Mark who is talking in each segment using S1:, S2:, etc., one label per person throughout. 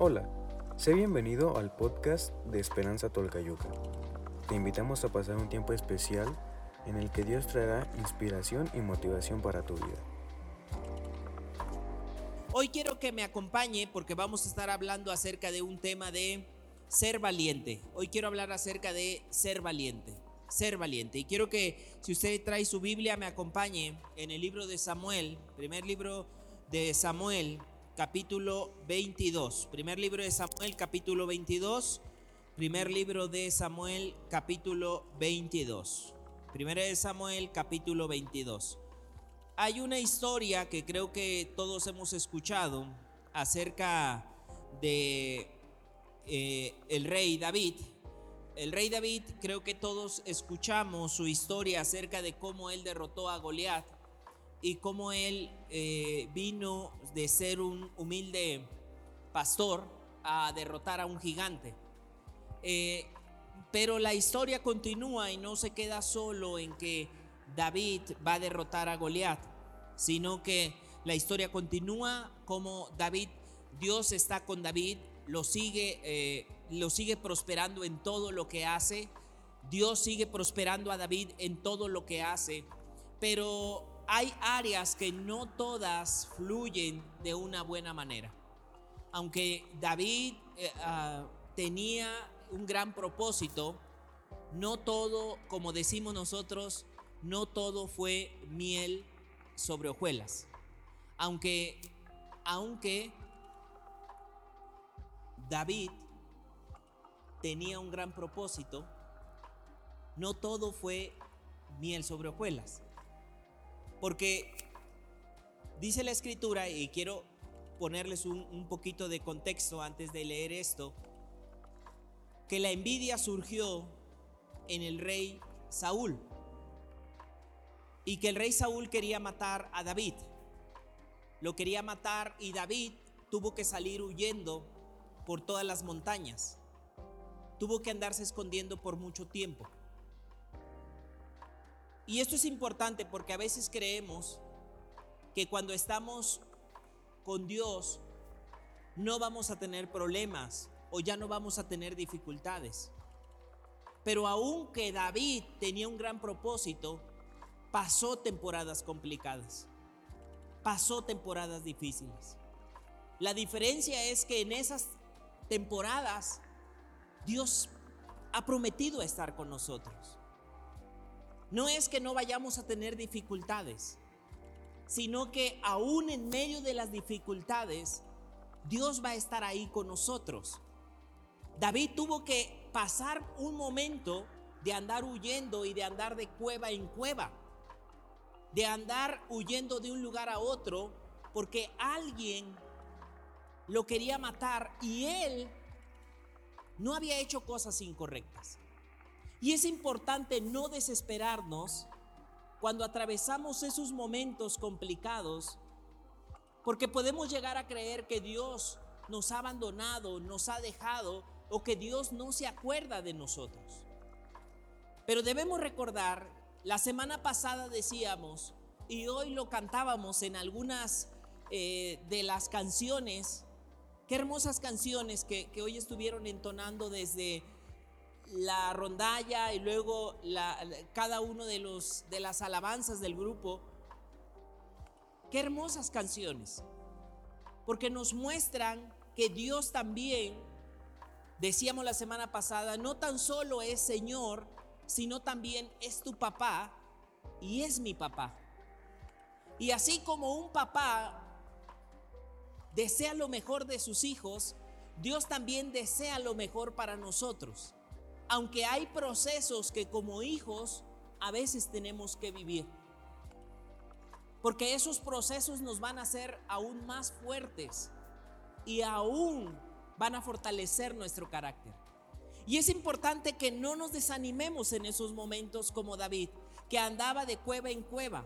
S1: Hola, sé bienvenido al podcast de Esperanza Tolcayuca. Te invitamos a pasar un tiempo especial en el que Dios traerá inspiración y motivación para tu vida.
S2: Hoy quiero que me acompañe porque vamos a estar hablando acerca de un tema de ser valiente. Hoy quiero hablar acerca de ser valiente. Ser valiente. Y quiero que si usted trae su Biblia me acompañe en el libro de Samuel, primer libro de Samuel, capítulo 22. Primer libro de Samuel, capítulo 22. Primer libro de Samuel, capítulo 22. Primera de Samuel, capítulo 22. Hay una historia que creo que todos hemos escuchado acerca de eh, el rey David. El rey David, creo que todos escuchamos su historia acerca de cómo él derrotó a Goliat y cómo él eh, vino de ser un humilde pastor a derrotar a un gigante. Eh, pero la historia continúa y no se queda solo en que David va a derrotar a Goliat, sino que la historia continúa como David, Dios está con David, lo sigue, eh, lo sigue prosperando en todo lo que hace, Dios sigue prosperando a David en todo lo que hace, pero hay áreas que no todas fluyen de una buena manera. Aunque David eh, ah, tenía un gran propósito, no todo, como decimos nosotros, no todo fue miel sobre hojuelas. Aunque, aunque David tenía un gran propósito, no todo fue miel sobre hojuelas. Porque dice la escritura, y quiero ponerles un, poquito de contexto antes de leer esto, que la envidia surgió en el rey Saúl y que el rey Saúl quería matar a David. Lo quería matar y David tuvo que salir huyendo por todas las montañas. Tuvo que andarse escondiendo por mucho tiempo. Y esto es importante porque a veces creemos que cuando estamos con Dios no vamos a tener problemas o ya no vamos a tener dificultades. Pero aunque David tenía un gran propósito, pasó temporadas complicadas, pasó temporadas difíciles. La diferencia es que en esas temporadas Dios ha prometido estar con nosotros. No es que no vayamos a tener dificultades, sino que aún en medio de las dificultades, Dios va a estar ahí con nosotros. David tuvo que pasar un momento de andar huyendo y de andar de cueva en cueva, de andar huyendo de un lugar a otro, porque alguien lo quería matar y él no había hecho cosas incorrectas. Y es importante no desesperarnos cuando atravesamos esos momentos complicados, porque podemos llegar a creer que Dios nos ha abandonado, nos ha dejado o que Dios no se acuerda de nosotros. Pero debemos recordar, la semana pasada decíamos, y hoy lo cantábamos en algunas eh, de las canciones, qué hermosas canciones que, que hoy estuvieron entonando desde la rondalla y luego cada uno de, los, de las alabanzas del grupo. Qué hermosas canciones, porque nos muestran que Dios también, decíamos la semana pasada, no tan solo es Señor, sino también es tu papá y es mi papá. Y así como un papá desea lo mejor de sus hijos, Dios también desea lo mejor para nosotros aunque hay procesos que como hijos a veces tenemos que vivir. Porque esos procesos nos van a hacer aún más fuertes y aún van a fortalecer nuestro carácter. Y es importante que no nos desanimemos en esos momentos como David, que andaba de cueva en cueva,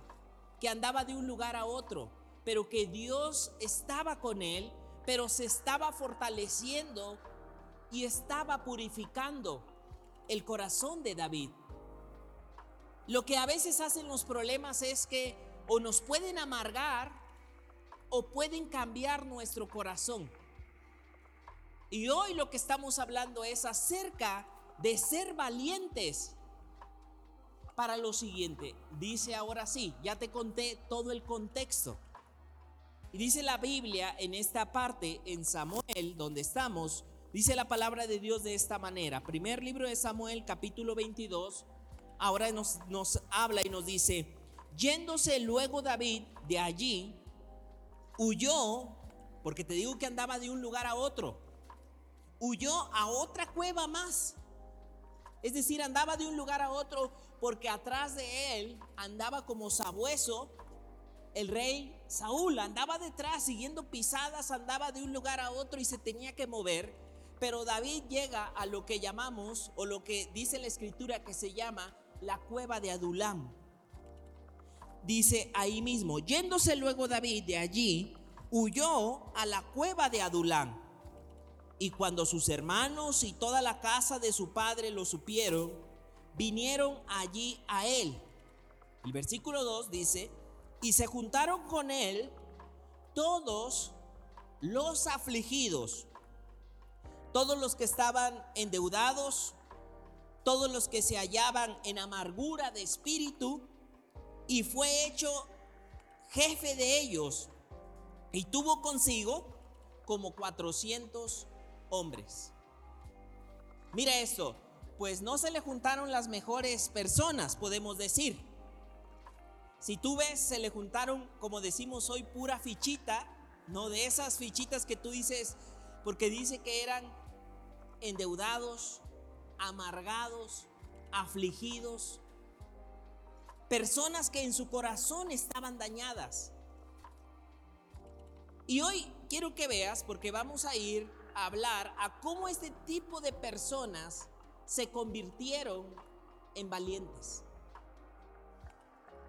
S2: que andaba de un lugar a otro, pero que Dios estaba con él, pero se estaba fortaleciendo y estaba purificando el corazón de David. Lo que a veces hacen los problemas es que o nos pueden amargar o pueden cambiar nuestro corazón. Y hoy lo que estamos hablando es acerca de ser valientes para lo siguiente. Dice ahora sí, ya te conté todo el contexto. Y dice la Biblia en esta parte, en Samuel, donde estamos, dice la palabra de Dios de esta manera. Primer libro de Samuel, capítulo 22, ahora nos, nos habla y nos dice, yéndose luego David de allí, huyó, porque te digo que andaba de un lugar a otro, huyó a otra cueva más. Es decir, andaba de un lugar a otro porque atrás de él andaba como sabueso el rey Saúl. Andaba detrás siguiendo pisadas, andaba de un lugar a otro y se tenía que mover. Pero David llega a lo que llamamos, o lo que dice la escritura que se llama la cueva de Adulam. Dice ahí mismo, yéndose luego David de allí, huyó a la cueva de Adulam. Y cuando sus hermanos y toda la casa de su padre lo supieron, vinieron allí a él. El versículo 2 dice, y se juntaron con él todos los afligidos, todos los que estaban endeudados, todos los que se hallaban en amargura de espíritu, y fue hecho jefe de ellos, y tuvo consigo como 400 hombres. Mira esto, pues no se le juntaron las mejores personas, podemos decir. Si tú ves, se le juntaron, como decimos hoy, pura fichita, no de esas fichitas que tú dices, porque dice que eran endeudados, amargados, afligidos, personas que en su corazón estaban dañadas. Y hoy quiero que veas, porque vamos a ir a hablar a cómo este tipo de personas se convirtieron en valientes.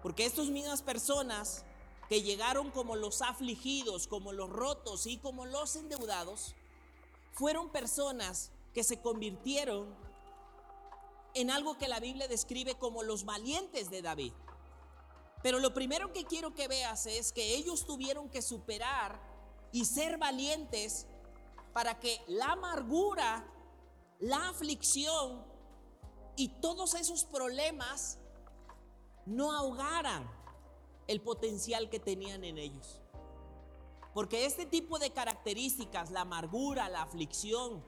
S2: Porque estas mismas personas que llegaron como los afligidos, como los rotos y como los endeudados, fueron personas que se convirtieron en algo que la Biblia describe como los valientes de David. Pero lo primero que quiero que veas es que ellos tuvieron que superar y ser valientes para que la amargura la aflicción y todos esos problemas no ahogaran el potencial que tenían en ellos. Porque este tipo de características, la amargura, la aflicción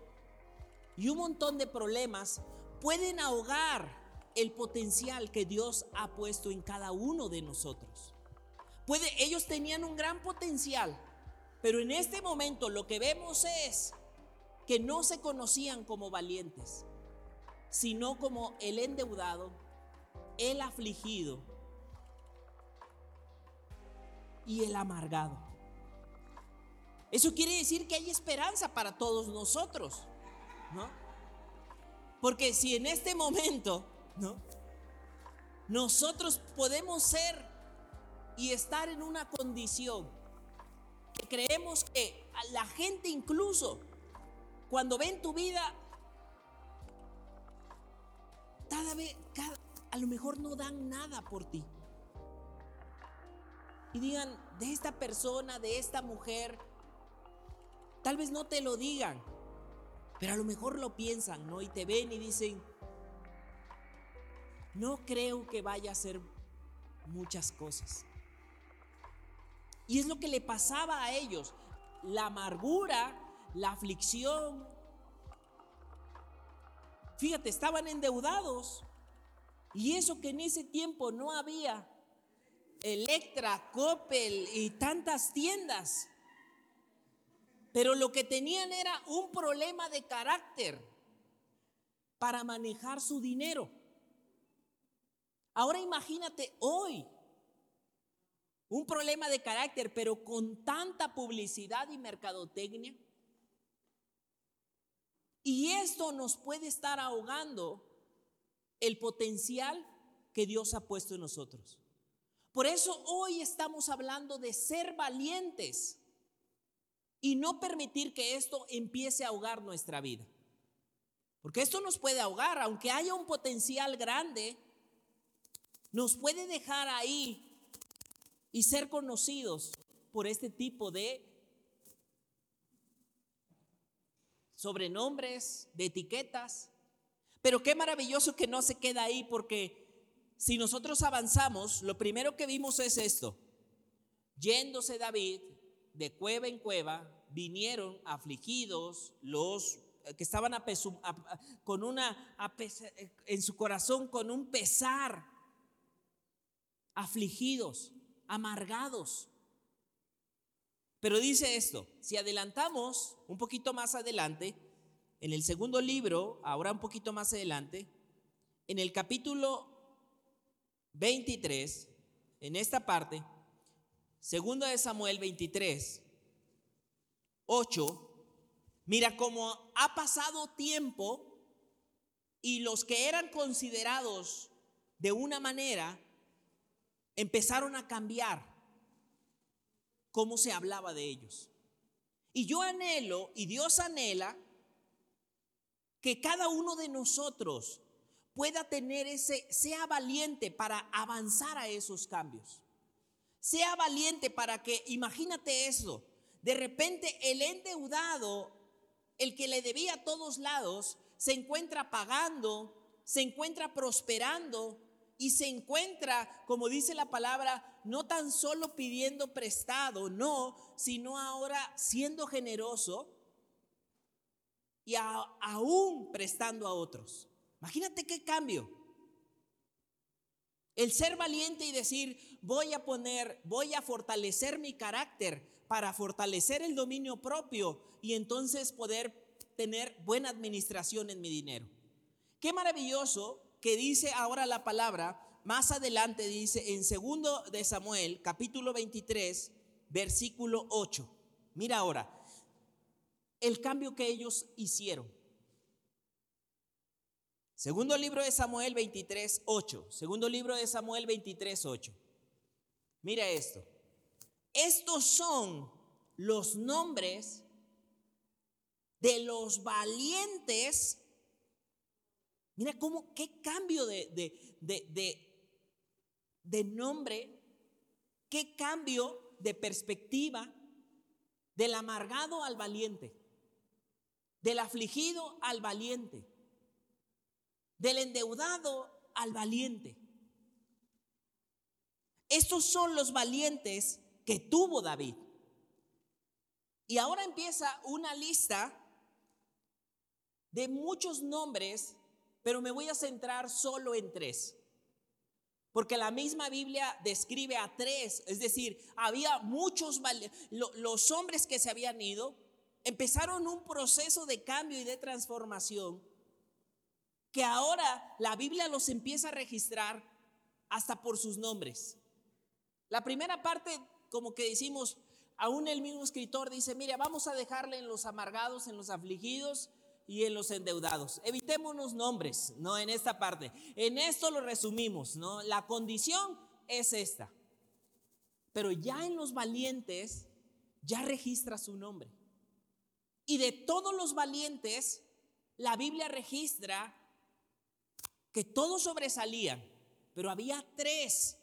S2: y un montón de problemas pueden ahogar el potencial que Dios ha puesto en cada uno de nosotros. Puede, ellos tenían un gran potencial, pero en este momento lo que vemos es que no se conocían como valientes, sino como el endeudado, el afligido y el amargado. Eso quiere decir que hay esperanza para todos nosotros, Porque si en este momento, ¿no? Nosotros podemos ser y estar en una condición que creemos que la gente incluso cuando ven tu vida, cada vez, a lo mejor no dan nada por ti. Y digan, de esta persona, de esta mujer, tal vez no te lo digan, pero a lo mejor lo piensan, ¿no? Y te ven y dicen, no creo que vaya a hacer muchas cosas. Y es lo que le pasaba a ellos. La amargura la aflicción. Fíjate, estaban endeudados. Y eso que en ese tiempo no había Electra, Coppel y tantas tiendas. Pero lo que tenían era un problema de carácter para manejar su dinero. Ahora imagínate hoy un problema de carácter, pero con tanta publicidad y mercadotecnia. Y esto nos puede estar ahogando el potencial que Dios ha puesto en nosotros. Por eso hoy estamos hablando de ser valientes y no permitir que esto empiece a ahogar nuestra vida. Porque esto nos puede ahogar, aunque haya un potencial grande, nos puede dejar ahí y ser conocidos por este tipo de sobrenombres, de etiquetas. Pero qué maravilloso que no se queda ahí porque si nosotros avanzamos, lo primero que vimos es esto. Yéndose David de cueva en cueva, vinieron afligidos los que estaban con una en su corazón con un pesar, afligidos, amargados. Pero dice esto, si adelantamos un poquito más adelante, en el segundo libro, ahora un poquito más adelante, en el capítulo 23, en esta parte, segundo de Samuel 23, 8, mira cómo ha pasado tiempo y los que eran considerados de una manera empezaron a cambiar cómo se hablaba de ellos. Y yo anhelo, y Dios anhela, que cada uno de nosotros pueda tener ese, sea valiente para avanzar a esos cambios. Sea valiente para que, imagínate eso, de repente el endeudado, el que le debía a todos lados, se encuentra pagando, se encuentra prosperando y se encuentra, como dice la palabra, no tan solo pidiendo prestado, no, sino ahora siendo generoso y aún prestando a otros. Imagínate qué cambio. El ser valiente y decir, voy a poner, voy a fortalecer mi carácter para fortalecer el dominio propio y entonces poder tener buena administración en mi dinero. Qué maravilloso que dice ahora la palabra más adelante dice en segundo de Samuel, capítulo 23, versículo 8. Mira ahora, el cambio que ellos hicieron. Segundo libro de Samuel 23, 8. Segundo libro de Samuel 23, 8. Mira esto. Estos son los nombres de los valientes. Mira cómo, qué cambio de, de, de, de nombre, qué cambio de perspectiva del amargado al valiente, del afligido al valiente, del endeudado al valiente. Estos son los valientes que tuvo David. Y ahora empieza una lista de muchos nombres, pero me voy a centrar solo en tres. Porque la misma Biblia describe a tres, es decir, había muchos, los hombres que se habían ido, empezaron un proceso de cambio y de transformación que ahora la Biblia los empieza a registrar hasta por sus nombres. La primera parte, como que decimos, aún el mismo escritor dice, mira, vamos a dejarle en los amargados, en los afligidos, y en los endeudados. Evitémonos nombres, ¿no? En esta parte. En esto lo resumimos, ¿no? La condición es esta. Pero ya en los valientes, ya registra su nombre. Y de todos los valientes, la Biblia registra que todos sobresalían, pero había tres.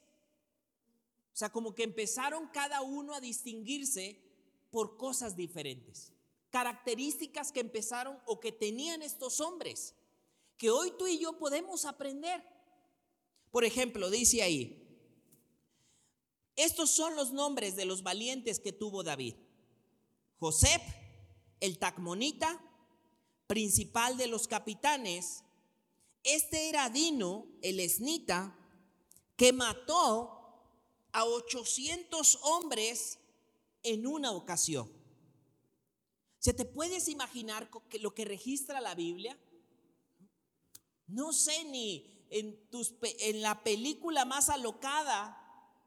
S2: O sea, como que empezaron cada uno a distinguirse por cosas diferentes características que empezaron o que tenían estos hombres, que hoy tú y yo podemos aprender. Por ejemplo, dice ahí, estos son los nombres de los valientes que tuvo David. José, el Tacmonita, principal de los capitanes. Este era Dino, el esnita, que mató a 800 hombres en una ocasión. ¿Se te puedes imaginar lo que registra la Biblia? No sé ni en, tus, en la película más alocada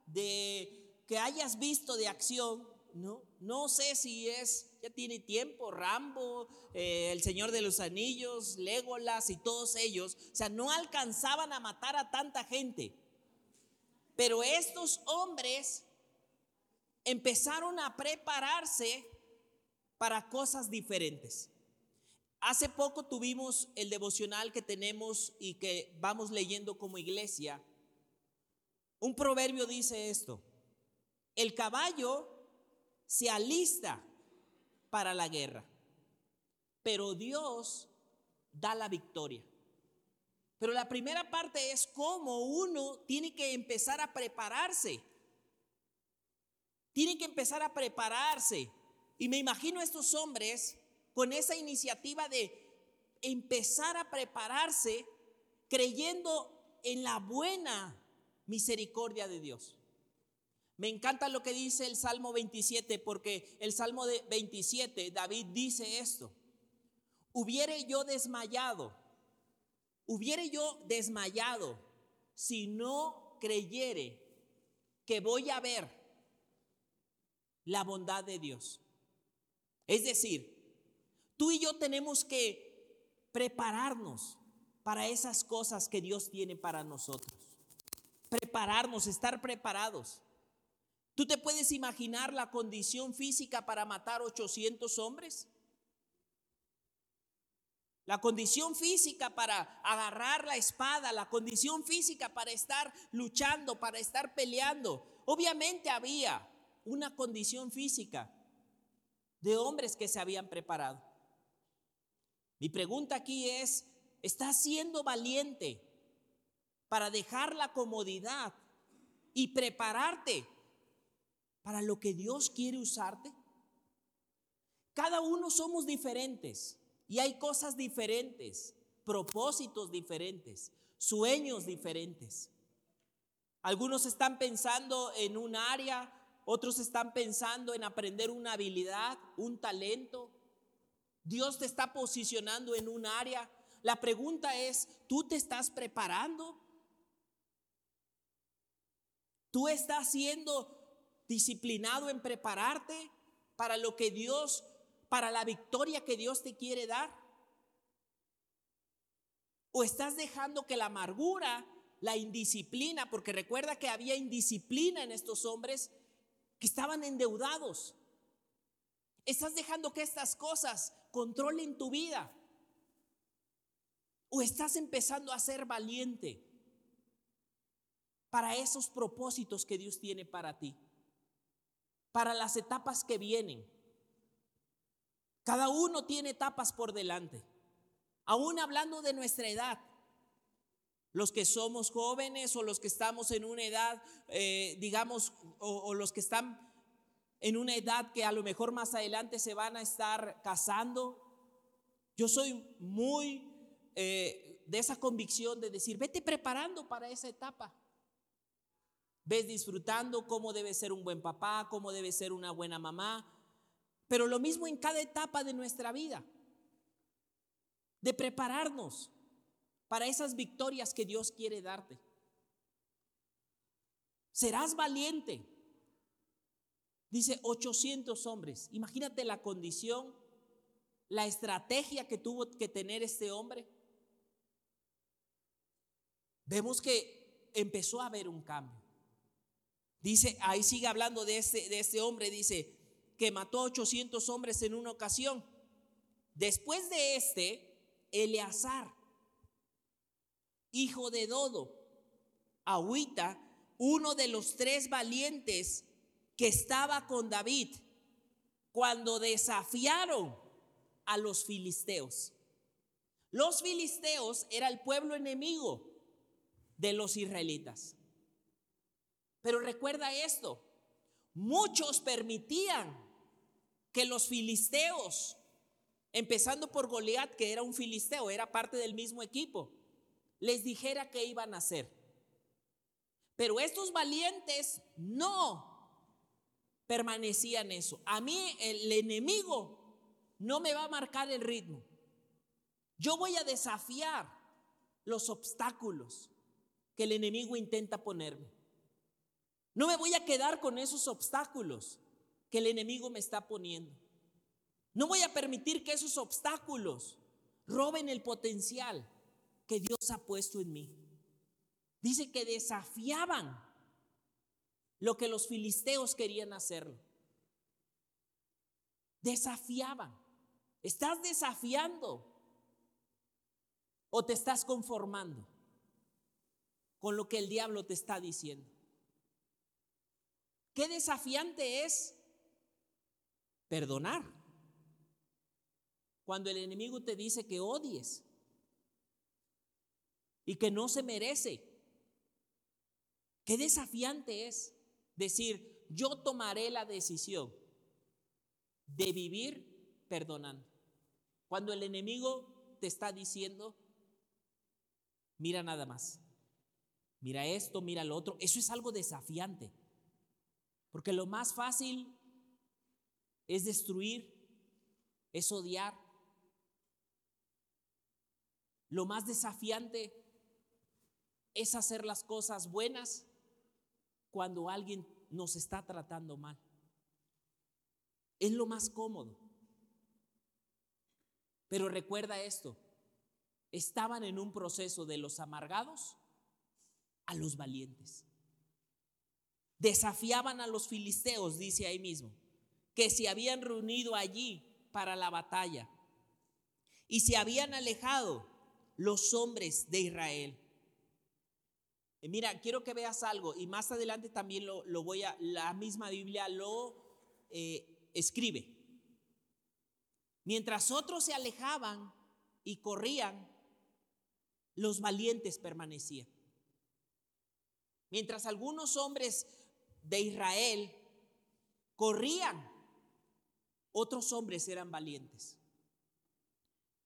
S2: de que hayas visto de acción, ¿no? No sé si es, ya tiene tiempo, Rambo, eh, El Señor de los Anillos, Legolas y todos ellos. O sea, no alcanzaban a matar a tanta gente. Pero estos hombres empezaron a prepararse para cosas diferentes. Hace poco tuvimos el devocional que tenemos y que vamos leyendo como iglesia. Un proverbio dice esto, el caballo se alista para la guerra, pero Dios da la victoria. Pero la primera parte es cómo uno tiene que empezar a prepararse. Tiene que empezar a prepararse. Y me imagino a estos hombres con esa iniciativa de empezar a prepararse creyendo en la buena misericordia de Dios. Me encanta lo que dice el Salmo 27, porque el Salmo de 27, David dice esto. Hubiere yo desmayado, hubiere yo desmayado si no creyere que voy a ver la bondad de Dios. Es decir, tú y yo tenemos que prepararnos para esas cosas que Dios tiene para nosotros. Prepararnos, estar preparados. ¿Tú te puedes imaginar la condición física para matar 800 hombres? La condición física para agarrar la espada, la condición física para estar luchando, para estar peleando. Obviamente había una condición física de hombres que se habían preparado. Mi pregunta aquí es, Estás siendo valiente para dejar la comodidad y prepararte para lo que Dios quiere usarte. Cada uno somos diferentes y hay cosas diferentes, propósitos diferentes, sueños diferentes. Algunos están pensando en un área, otros están pensando en aprender una habilidad, un talento. Dios te está posicionando en un área la pregunta es, ¿tú te estás preparando? ¿Tú estás siendo disciplinado en prepararte para lo que Dios, para la victoria que Dios te quiere dar? ¿O estás dejando que la amargura, la indisciplina, porque recuerda que había indisciplina en estos hombres que estaban endeudados? ¿Estás dejando que estas cosas controlen tu vida? ¿O estás empezando a ser valiente para esos propósitos que Dios tiene para ti? Para las etapas que vienen. Cada uno tiene etapas por delante. Aún hablando de nuestra edad, los que somos jóvenes o los que estamos en una edad, eh, digamos, o, los que están en una edad que a lo mejor más adelante se van a estar casando. Yo soy muy eh, de esa convicción de decir, vete preparando para esa etapa. Ves disfrutando cómo debe ser un buen papá, cómo debe ser una buena mamá, pero lo mismo en cada etapa de nuestra vida, de prepararnos para esas victorias que Dios quiere darte. Serás valiente. Dice 800 hombres. Imagínate la condición, la estrategia que tuvo que tener este hombre vemos que empezó a haber un cambio. Dice, ahí sigue hablando de este, de este hombre, dice, que mató 800 hombres en una ocasión. Después de este, Eleazar, hijo de Dodo, Agüita, uno de los tres valientes que estaba con David cuando desafiaron a los filisteos. Los filisteos era el pueblo enemigo de los israelitas. Pero recuerda esto, muchos permitían que los filisteos, empezando por Goliat, que era un filisteo, era parte del mismo equipo, les dijera qué iban a hacer. Pero estos valientes no permanecían eso. A mí el enemigo no me va a marcar el ritmo. Yo voy a desafiar los obstáculos que el enemigo intenta ponerme. No me voy a quedar con esos obstáculos que el enemigo me está poniendo. No voy a permitir que esos obstáculos roben el potencial que Dios ha puesto en mí. Dice que desafiaban lo que los filisteos querían hacerlo. Desafiaban. ¿Estás desafiando o te estás conformando? con lo que el diablo te está diciendo. Qué desafiante es perdonar. cuando el enemigo te dice que odies y que no se merece. Qué desafiante es decir, yo tomaré la decisión de vivir perdonando. Cuando el enemigo te está diciendo, mira nada más, mira esto, mira lo otro, eso es algo desafiante. Porque lo más fácil es destruir, es odiar, lo más desafiante es hacer las cosas buenas cuando alguien nos está tratando mal. Es lo más cómodo. Pero recuerda esto, estaban en un proceso de los amargados a los valientes. Desafiaban a los filisteos, dice ahí mismo, que se habían reunido allí para la batalla y se habían alejado los hombres de Israel. mira, quiero que veas algo y más adelante también lo, voy a, la misma Biblia lo eh, escribe. Mientras otros se alejaban y corrían, los valientes permanecían. Mientras algunos hombres de Israel corrían, otros hombres eran valientes.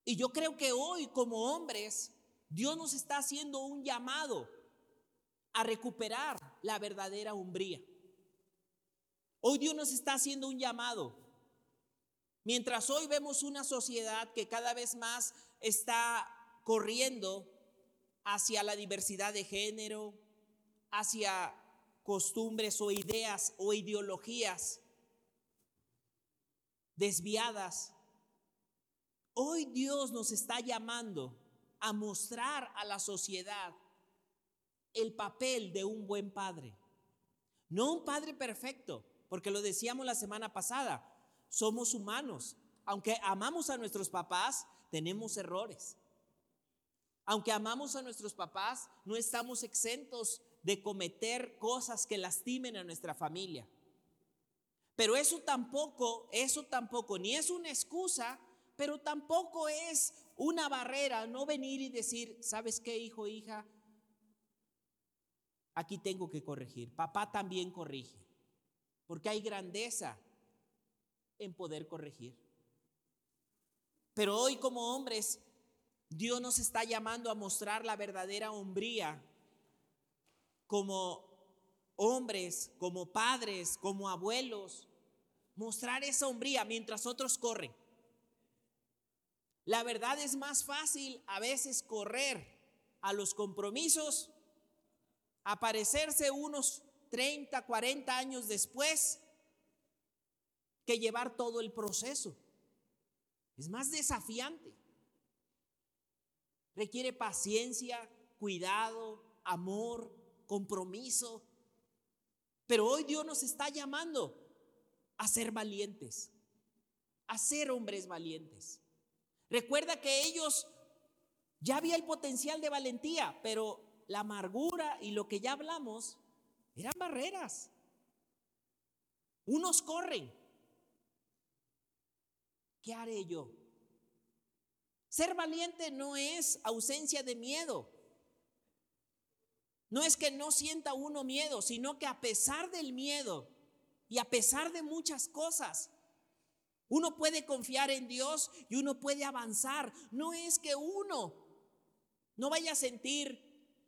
S2: Y yo creo que hoy como hombres, Dios nos está haciendo un llamado a recuperar la verdadera umbría. Hoy Dios nos está haciendo un llamado. Mientras hoy vemos una sociedad que cada vez más está corriendo hacia la diversidad de género, hacia costumbres o ideas o ideologías desviadas, Hoy Dios nos está llamando a mostrar a la sociedad el papel de un buen padre. No un padre perfecto, porque lo decíamos la semana pasada, somos humanos. Aunque amamos a nuestros papás, tenemos errores. Aunque amamos a nuestros papás, no estamos exentos de cometer cosas que lastimen a nuestra familia. Pero eso tampoco, eso tampoco, ni es una excusa pero tampoco es una barrera no venir y decir, ¿sabes qué, hijo, hija? Aquí tengo que corregir. Papá también corrige, porque hay grandeza en poder corregir. Pero hoy como hombres, Dios nos está llamando a mostrar la verdadera hombría como hombres, como padres, como abuelos, mostrar esa hombría mientras otros corren. La verdad es más fácil a veces correr a los compromisos, aparecerse unos 30, 40 años después, que llevar todo el proceso. Es más desafiante. Requiere paciencia, cuidado, amor, compromiso. Pero hoy Dios nos está llamando a ser valientes, a ser hombres valientes. Recuerda que ellos ya había el potencial de valentía, pero la amargura y lo que ya hablamos eran barreras. Unos corren. ¿Qué haré yo? Ser valiente no es ausencia de miedo. No es que no sienta uno miedo, sino que a pesar del miedo y a pesar de muchas cosas, uno puede confiar en Dios y uno puede avanzar. No es que uno no vaya a sentir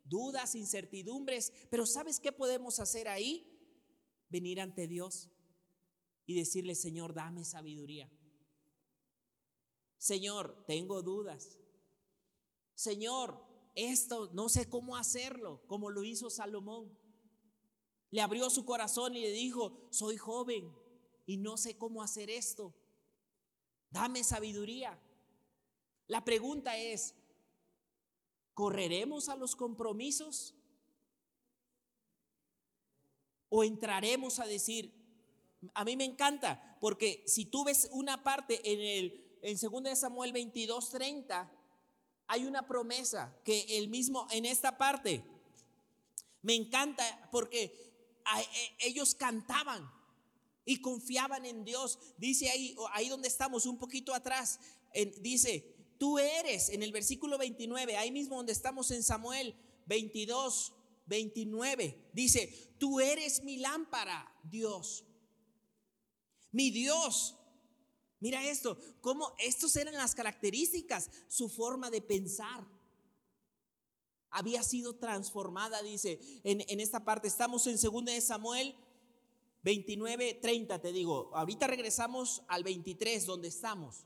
S2: dudas, incertidumbres, pero ¿sabes qué podemos hacer ahí? Venir ante Dios y decirle, Señor, dame sabiduría. Señor, tengo dudas. Señor, esto no sé cómo hacerlo, como lo hizo Salomón. Le abrió su corazón y le dijo, soy joven y no sé cómo hacer esto. Dame sabiduría. La pregunta es, ¿correremos a los compromisos? ¿O entraremos a decir, a mí me encanta, porque si tú ves una parte en el en 2 Samuel 22, 30, hay una promesa que el mismo en esta parte me encanta porque ellos cantaban y confiaban en Dios. Dice ahí, ahí donde estamos, un poquito atrás, dice, tú eres, en el versículo 29, ahí mismo donde estamos en Samuel 22, 29, dice, tú eres mi lámpara, Dios. Mi Dios. Mira esto, cómo estos eran las características, su forma de pensar. Había sido transformada, dice, en, en esta parte. Estamos en 2 de Samuel 29, 30, te digo. Ahorita regresamos al 23, donde estamos.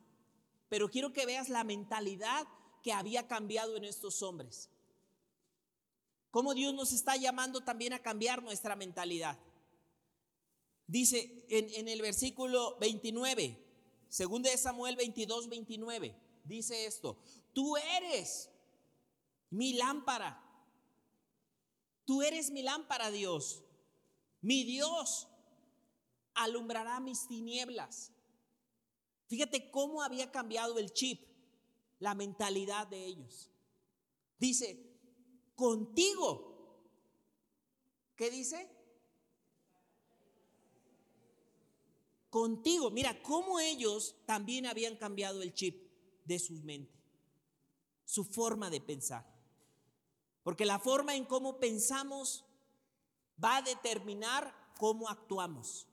S2: Pero quiero que veas la mentalidad que había cambiado en estos hombres. Cómo Dios nos está llamando también a cambiar nuestra mentalidad. Dice en, en el versículo 29, segundo de Samuel 22, 29, dice esto, tú eres mi lámpara. Tú eres mi lámpara, Dios. Mi Dios alumbrará mis tinieblas. Fíjate cómo había cambiado el chip, la mentalidad de ellos. Dice, contigo. ¿Qué dice? Contigo. Mira, cómo ellos también habían cambiado el chip de su mente, su forma de pensar. Porque la forma en cómo pensamos va a determinar cómo actuamos.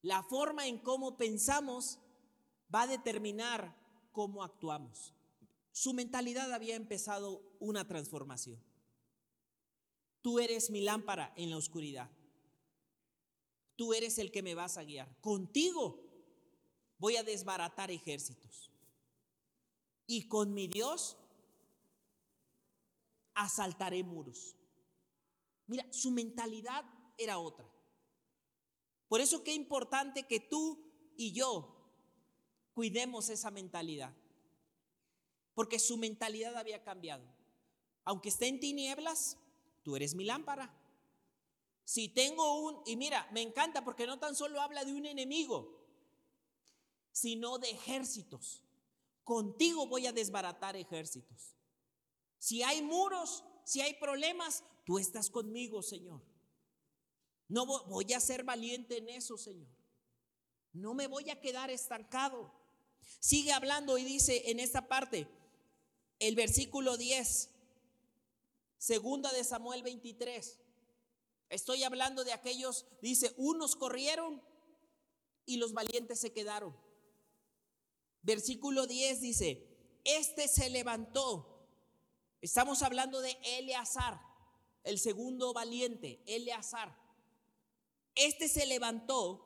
S2: La forma en cómo pensamos va a determinar cómo actuamos. Su mentalidad había empezado una transformación. Tú eres mi lámpara en la oscuridad. Tú eres el que me vas a guiar. Contigo voy a desbaratar ejércitos. Y con mi Dios asaltaré muros. Mira, su mentalidad era otra. Por eso qué importante que tú y yo cuidemos esa mentalidad. Porque su mentalidad había cambiado. Aunque esté en tinieblas, tú eres mi lámpara. Si tengo un, y mira, me encanta porque no tan solo habla de un enemigo, sino de ejércitos. Contigo voy a desbaratar ejércitos. Si hay muros, si hay problemas, tú estás conmigo, Señor. No voy a ser valiente en eso, Señor. No me voy a quedar estancado. Sigue hablando y dice en esta parte, el versículo 10, segunda de Samuel 23. Estoy hablando de aquellos, dice, unos corrieron y los valientes se quedaron. Versículo 10 dice, este se levantó. Estamos hablando de Eleazar, el segundo valiente, Eleazar. Este se levantó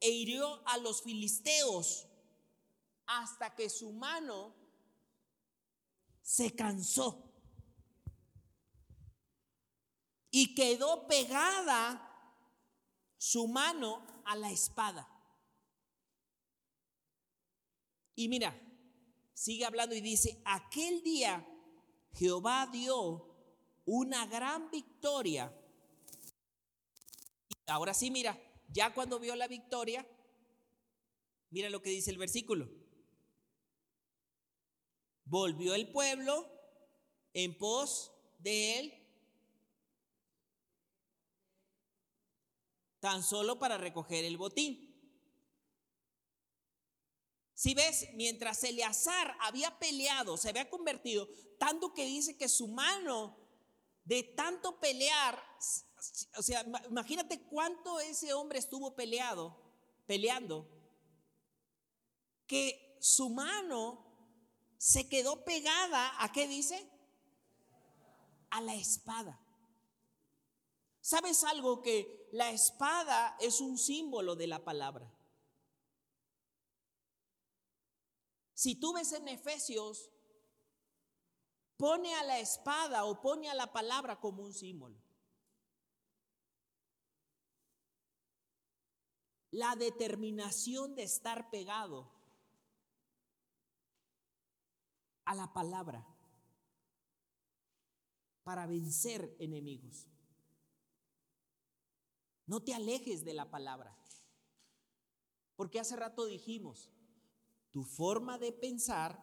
S2: e hirió a los filisteos hasta que su mano se cansó y quedó pegada su mano a la espada. Y mira, sigue hablando y dice, aquel día Jehová dio una gran victoria Ahora sí, mira, ya cuando vio la victoria, mira lo que dice el versículo. Volvió el pueblo en pos de él tan solo para recoger el botín. Si ves, mientras Eleazar había peleado, se había convertido, tanto que dice que su mano de tanto pelear o sea, imagínate cuánto ese hombre estuvo peleado, peleando, que su mano se quedó pegada, ¿a qué dice? A la espada. ¿Sabes algo? Que la espada es un símbolo de la palabra. Si tú ves en Efesios, pone a la espada o pone a la palabra como un símbolo. la determinación de estar pegado a la palabra para vencer enemigos. No te alejes de la palabra. Porque hace rato dijimos, tu forma de pensar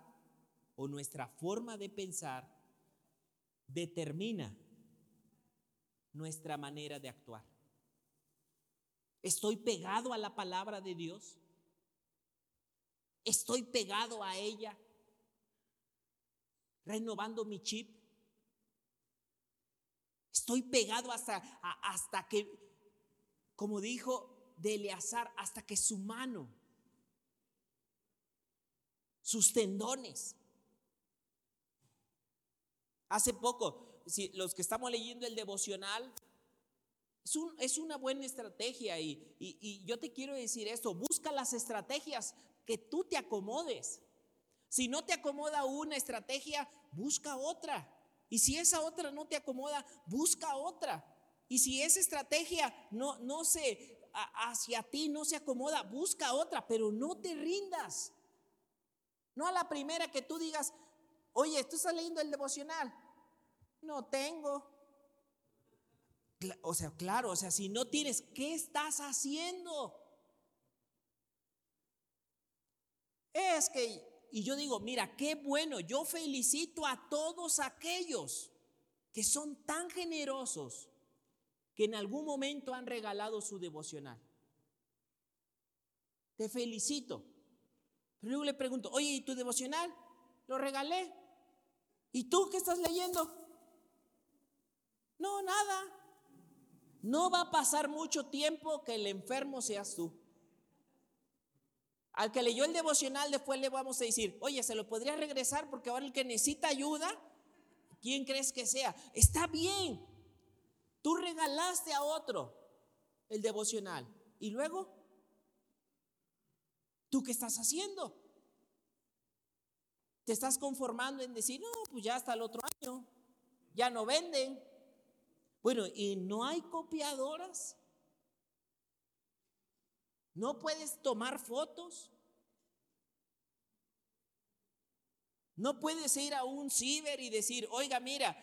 S2: o nuestra forma de pensar determina nuestra manera de actuar. ¿Estoy pegado a la palabra de Dios? ¿Estoy pegado a ella? ¿Renovando mi chip? Estoy pegado hasta, hasta que, como dijo de Eleazar, hasta que su mano, sus tendones. Hace poco, si los que estamos leyendo el devocional, es, una buena estrategia y, yo te quiero decir esto, busca las estrategias que tú te acomodes. Si no te acomoda una estrategia, busca otra. Y si esa otra no te acomoda, busca otra. Y si esa estrategia no se hacia ti no se acomoda, busca otra, pero no te rindas. No a la primera que tú digas, oye, tú estás leyendo el devocional. No tengo. O sea, claro, o sea, si no tienes, ¿qué estás haciendo? Es que y yo digo, mira, qué bueno, yo felicito a todos aquellos que son tan generosos que en algún momento han regalado su devocional. Te felicito. Pero luego le pregunto, oye, ¿y tu devocional? Lo regalé. ¿Y tú qué estás leyendo? No, nada. No va a pasar mucho tiempo que el enfermo seas tú. Al que leyó el devocional después le vamos a decir, oye, ¿se lo podría regresar? Porque ahora el que necesita ayuda, ¿quién crees que sea? Está bien. Tú regalaste a otro el devocional. ¿Y luego? ¿Tú qué estás haciendo? ¿Te estás conformando en decir, no, pues ya hasta el otro año, ya no venden? Bueno, ¿y no hay copiadoras? No puedes tomar fotos. No puedes ir a un ciber y decir, oiga, mira,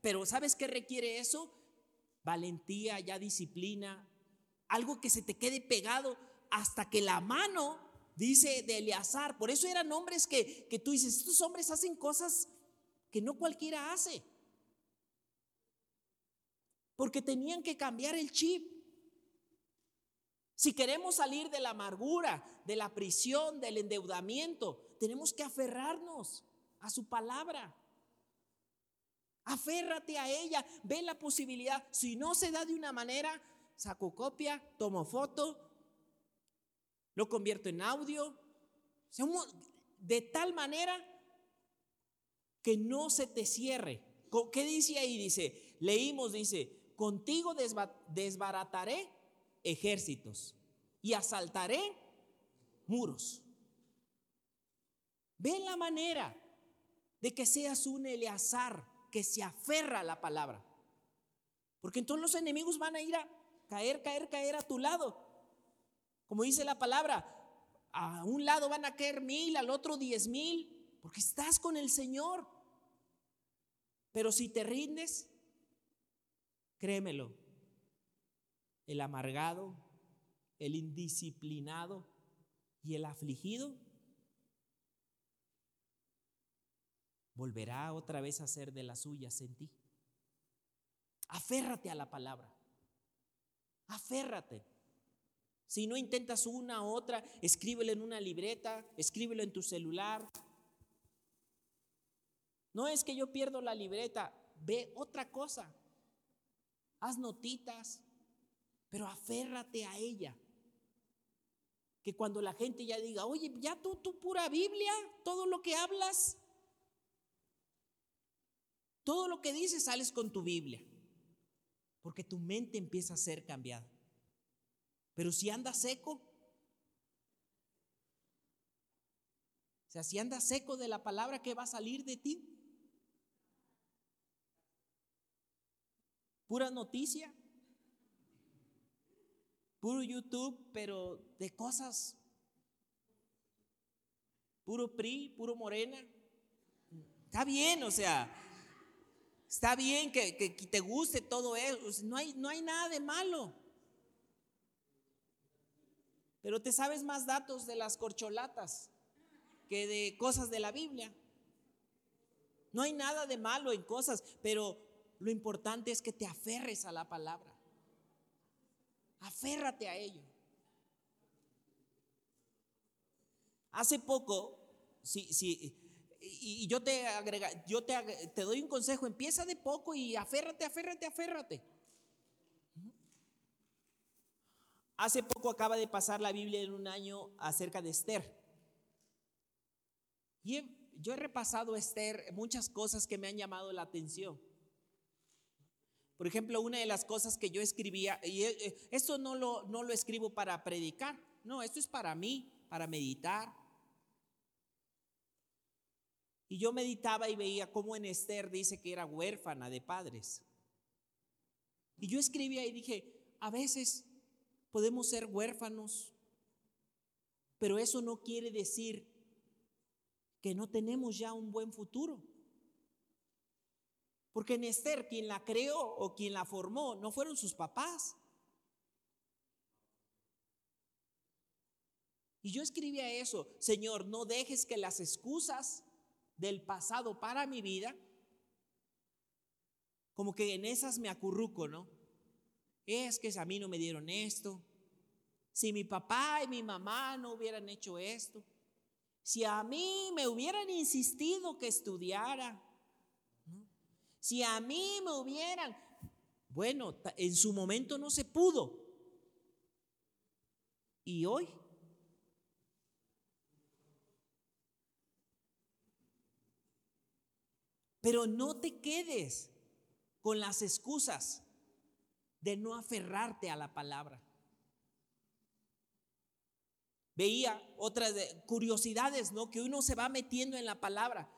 S2: pero ¿sabes qué requiere eso? Valentía, ya disciplina, algo que se te quede pegado hasta que la mano, dice de Eleazar, por eso eran hombres que, que tú dices, estos hombres hacen cosas que no cualquiera hace, porque tenían que cambiar el chip. Si queremos salir de la amargura, de la prisión, del endeudamiento, tenemos que aferrarnos a su palabra. Aférrate a ella, ve la posibilidad. Si no se da de una manera, saco copia, tomo foto, lo convierto en audio, de tal manera que no se te cierre. ¿Qué dice ahí? Dice, leímos, dice, contigo desbarataré ejércitos y asaltaré muros. Ve la manera de que seas un Eleazar que se aferra a la palabra. Porque entonces los enemigos van a ir a caer, caer, caer a tu lado. Como dice la palabra, a un lado van a caer mil, al otro diez mil, porque estás con el Señor. Pero si te rindes, créemelo, el amargado, el indisciplinado y el afligido volverá otra vez a ser de las suyas en ti. Aférrate a la palabra. Aférrate. Si no intentas una u otra, escríbelo en una libreta, escríbelo en tu celular. No es que yo pierdo la libreta, ve otra cosa. Haz notitas, pero aférrate a ella. Que cuando la gente ya diga, oye, ya tú, tu pura Biblia, todo lo que hablas, todo lo que dices sales con tu Biblia. Porque tu mente empieza a ser cambiada. Pero si andas seco, o sea, si andas seco de la palabra, ¿qué va a salir de ti? Pura noticia puro YouTube, pero de cosas, puro PRI, puro Morena. Está bien, o sea, está bien que, te guste todo eso, no hay, no hay nada de malo. Pero te sabes más datos de las corcholatas que de cosas de la Biblia. No hay nada de malo en cosas, pero lo importante es que te aferres a la palabra. Aférrate a ello. Hace poco, si, si, y yo te agrega, yo te, te doy un consejo, empieza de poco y aférrate, aférrate, aférrate. Hace poco acaba de pasar la Biblia en un año acerca de Esther. Y yo he repasado Esther muchas cosas que me han llamado la atención. Por ejemplo, una de las cosas que yo escribía, y eh, esto no lo, no lo escribo para predicar, no, esto es para mí, para meditar. Y yo meditaba y veía cómo en Esther dice que era huérfana de padres. Y yo escribía y dije, a veces podemos ser huérfanos, pero eso no quiere decir que no tenemos ya un buen futuro. Porque en Esther quien la creó o quien la formó no fueron sus papás. Y yo escribía eso, Señor, no dejes que las excusas del pasado para mi vida, como que en esas me acurruco, ¿no? Es que a mí no me dieron esto. Si mi papá y mi mamá no hubieran hecho esto. Si a mí me hubieran insistido que estudiara. Si a mí me hubieran... Bueno, en su momento no se pudo. ¿Y hoy? Pero no te quedes con las excusas de no aferrarte a la palabra. Veía otras curiosidades, ¿no? Que uno se va metiendo en la palabra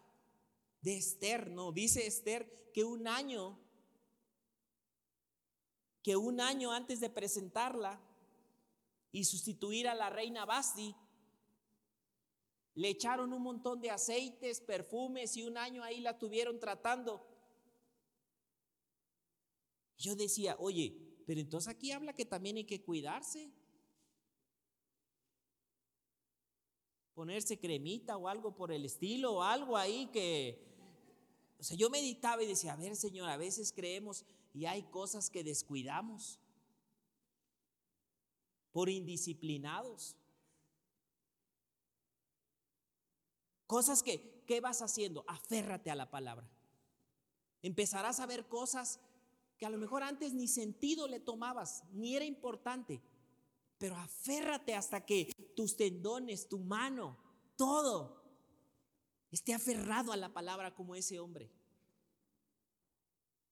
S2: de Esther, ¿no? Dice Esther que un año, que un año antes de presentarla y sustituir a la reina Basti, le echaron un montón de aceites, perfumes y un año ahí la tuvieron tratando yo decía, oye, pero entonces aquí habla que también hay que cuidarse. Ponerse cremita o algo por el estilo o algo ahí que... O sea, yo meditaba y decía, a ver Señor, a veces creemos y hay cosas que descuidamos por indisciplinados. Cosas que, ¿qué vas haciendo? Aférrate a la palabra. Empezarás a ver cosas que a lo mejor antes ni sentido le tomabas, ni era importante. Pero aférrate hasta que tus tendones, tu mano, todo esté aferrado a la palabra como ese hombre.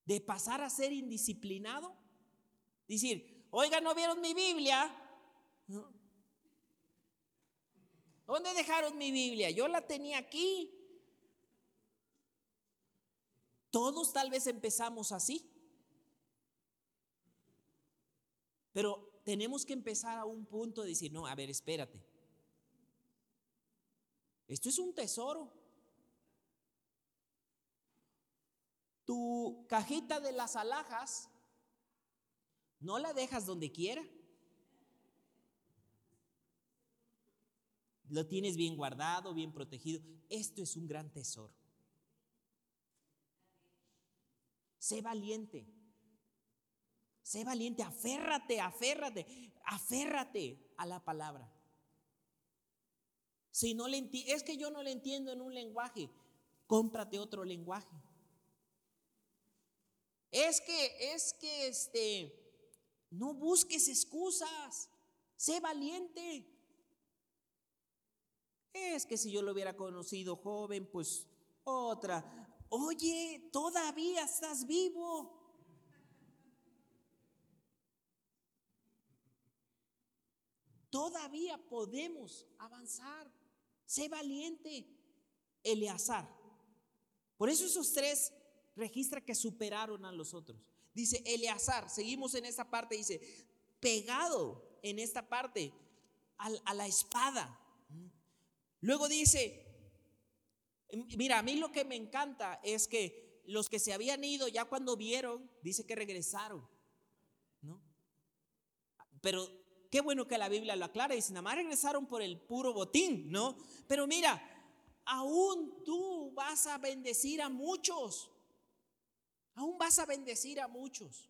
S2: De pasar a ser indisciplinado, decir, oiga, ¿no vieron mi Biblia? ¿Dónde dejaron mi Biblia? Yo la tenía aquí. Todos tal vez empezamos así. Pero tenemos que empezar a un punto de decir, no, a ver, espérate. Esto es un tesoro. Tu cajita de las alhajas no la dejas donde quiera. Lo tienes bien guardado, bien protegido. Esto es un gran tesoro. Sé valiente. Sé valiente, aférrate, aférrate, aférrate a la palabra. Si no le es que yo no le entiendo en un lenguaje, cómprate otro lenguaje. Es que, es que este, no busques excusas, sé valiente. Es que si yo lo hubiera conocido joven, pues otra. Oye, todavía estás vivo. Todavía podemos avanzar. Sé valiente. Eleazar. Por eso esos tres registra que superaron a los otros. Dice Eleazar, seguimos en esta parte, dice, pegado en esta parte a, la espada. Luego dice, mira, a mí lo que me encanta es que los que se habían ido ya cuando vieron, dice que regresaron. ¿no? Pero qué bueno que la Biblia lo aclara. y Dice, nada más regresaron por el puro botín, ¿no? Pero mira, aún tú vas a bendecir a muchos. Aún vas a bendecir a muchos.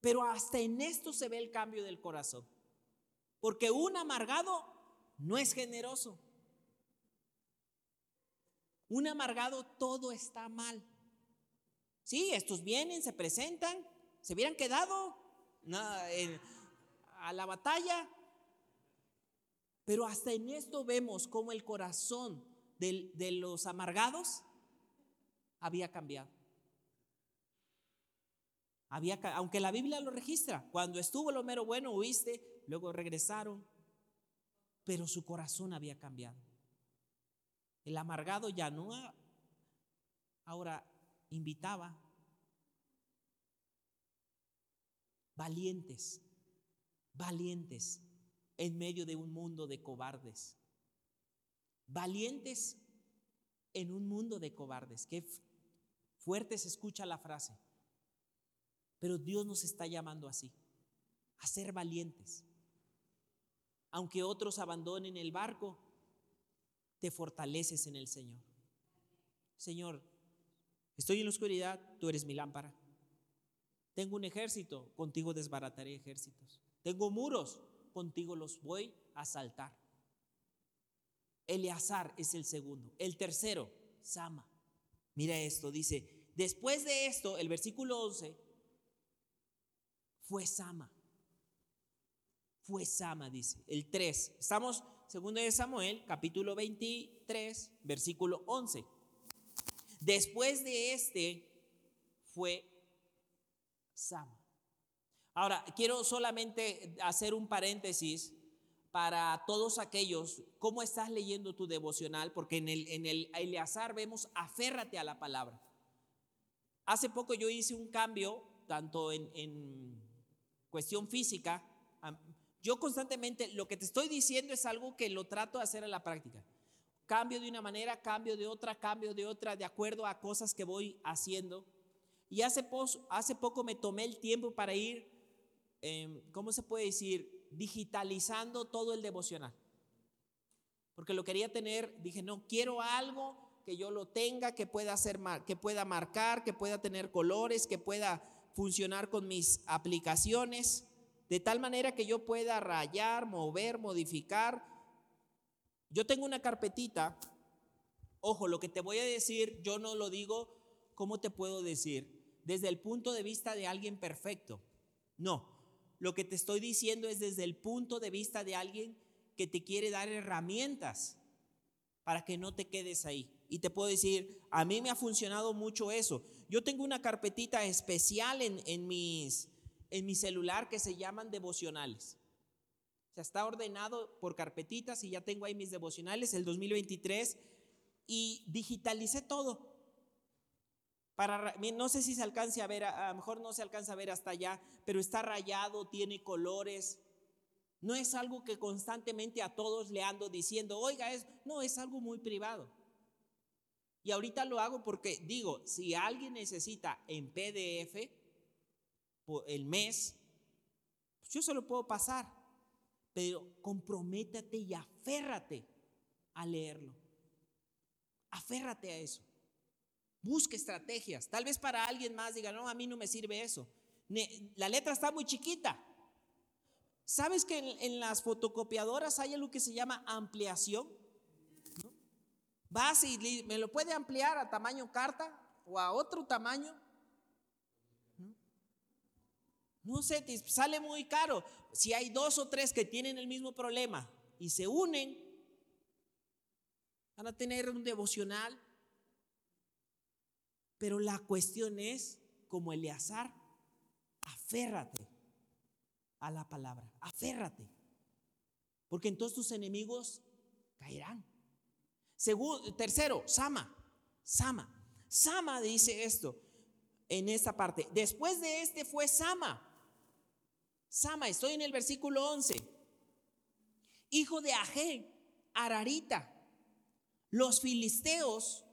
S2: Pero hasta en esto se ve el cambio del corazón. Porque un amargado no es generoso. Un amargado todo está mal. Sí, estos vienen, se presentan, se hubieran quedado a la batalla. Pero hasta en esto vemos cómo el corazón de, los amargados había cambiado. Había, aunque la Biblia lo registra, cuando estuvo lo mero bueno, huiste, luego regresaron, pero su corazón había cambiado. El amargado ya no ahora invitaba valientes, valientes en medio de un mundo de cobardes. Valientes en un mundo de cobardes. Qué fuerte se escucha la frase. Pero Dios nos está llamando así, a ser valientes. Aunque otros abandonen el barco, te fortaleces en el Señor. Señor, estoy en la oscuridad, tú eres mi lámpara. Tengo un ejército, contigo desbarataré ejércitos. Tengo muros, contigo los voy a saltar. Eleazar es el segundo. El tercero, Sama. Mira esto, dice, después de esto, el versículo 11, fue Sama. Fue Sama, dice. El 3. Estamos, segundo de Samuel, capítulo 23, versículo 11. Después de este fue Sama. Ahora, quiero solamente hacer un paréntesis para todos aquellos, ¿cómo estás leyendo tu devocional? Porque en el, en el Eleazar vemos, aférrate a la palabra. Hace poco yo hice un cambio, tanto en cuestión física, yo constantemente lo que te estoy diciendo es algo que lo trato de hacer a la práctica. Cambio de una manera, cambio de otra, cambio de otra, de acuerdo a cosas que voy haciendo. Y hace, hace poco me tomé el tiempo para ir, em, ¿cómo se puede decir? Digitalizando todo el devocional. Porque lo quería tener, dije, no, quiero algo que yo lo tenga, que pueda, hacer, que pueda marcar, que pueda tener colores, que pueda funcionar con mis aplicaciones, de tal manera que yo pueda rayar, mover, modificar. Yo tengo una carpetita, ojo, lo que te voy a decir, yo no lo digo, ¿cómo te puedo decir? Desde el punto de vista de alguien perfecto. No, lo que te estoy diciendo es desde el punto de vista de alguien que te quiere dar herramientas para que no te quedes ahí. Y te puedo decir, a mí me ha funcionado mucho eso. Yo tengo una carpetita especial en, mis, en mi celular que se llaman devocionales. O sea, está ordenado por carpetitas y ya tengo ahí mis devocionales, el 2023, y digitalicé todo. No sé si se alcance a ver, a lo mejor no se alcanza a ver hasta allá, pero está rayado, tiene colores. No es algo que constantemente a todos le ando diciendo, oiga, es, no, es algo muy privado. Y ahorita lo hago porque digo, si alguien necesita en PDF el mes, pues yo se lo puedo pasar. Pero comprométate y aférrate a leerlo. Aférrate a eso. Busque estrategias. Tal vez para alguien más diga, no, a mí no me sirve eso. La letra está muy chiquita. ¿Sabes que en, las fotocopiadoras hay algo que se llama ampliación? Vas y me lo puede ampliar a tamaño carta o a otro tamaño. No sé, te sale muy caro. Si hay dos o tres que tienen el mismo problema y se unen, van a tener un devocional. Pero la cuestión es, como Eleazar, aférrate a la palabra, aférrate. Porque entonces tus enemigos caerán tercero, Sama. Sama. Sama dice esto en esta parte. Después de este fue Sama. Sama, estoy en el versículo 11. Hijo de Aje, Ararita. Los filisteos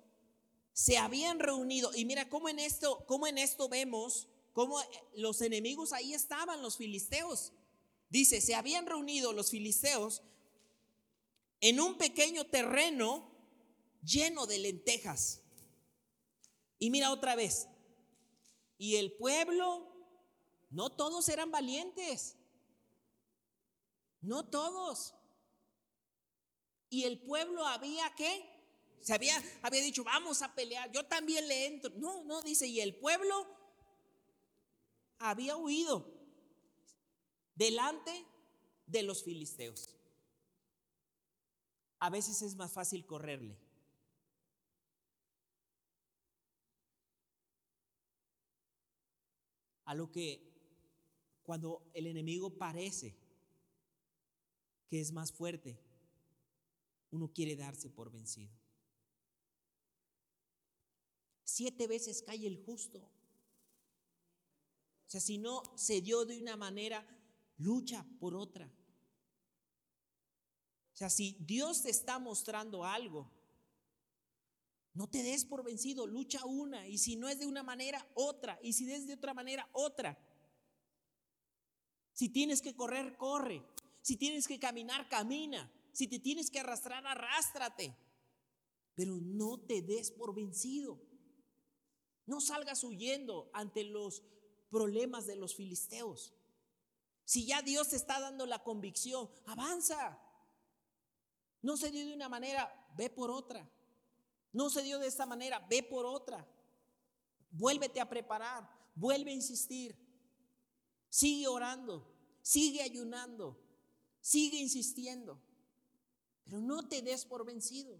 S2: se habían reunido y mira cómo en esto, cómo en esto vemos cómo los enemigos ahí estaban los filisteos. Dice, se habían reunido los filisteos en un pequeño terreno lleno de lentejas. Y mira otra vez. Y el pueblo No todos eran valientes. No todos. Y el pueblo había que, se había, había dicho, vamos a pelear, yo también le entro. No, no, dice, y el pueblo había huido delante de los filisteos. A veces es más fácil correrle. A lo que cuando el enemigo parece que es más fuerte, uno quiere darse por vencido. Siete veces cae el justo. O sea, si no se dio de una manera, lucha por otra. O sea, si Dios te está mostrando algo, no te des por vencido, lucha una. Y si no es de una manera, otra. Y si es de otra manera, otra. Si tienes que correr, corre. Si tienes que caminar, camina. Si te tienes que arrastrar, arrástrate. Pero no te des por vencido. No salgas huyendo ante los problemas de los filisteos. Si ya Dios te está dando la convicción, avanza. No se dio de una manera, ve por otra. No se dio de esta manera, ve por otra. Vuélvete a preparar, vuelve a insistir. Sigue orando, sigue ayunando, sigue insistiendo. Pero no te des por vencido.